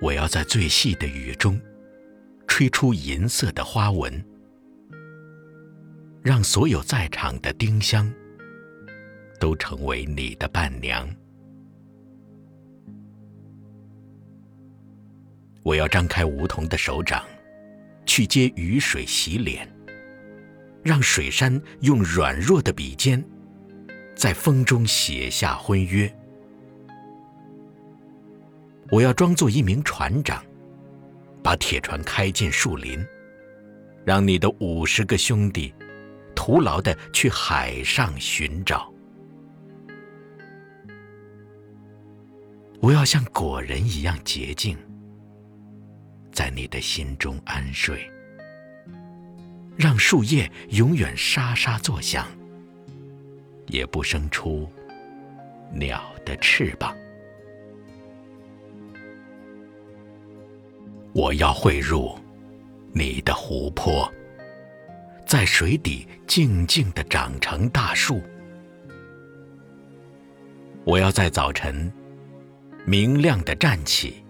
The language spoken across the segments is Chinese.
我要在最细的雨中，吹出银色的花纹，让所有在场的丁香都成为你的伴娘。我要张开梧桐的手掌，去接雨水洗脸，让水杉用软弱的笔尖，在风中写下婚约。我要装作一名船长，把铁船开进树林，让你的五十个兄弟徒劳的去海上寻找。我要像果仁一样洁净，在你的心中安睡，让树叶永远沙沙作响，也不生出鸟的翅膀。我要汇入你的湖泊，在水底静静地长成大树。我要在早晨明亮地站起，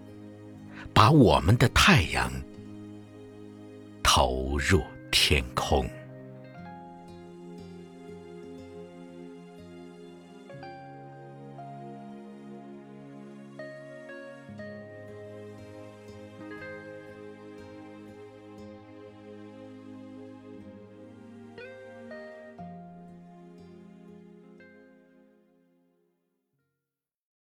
把我们的太阳投入天空。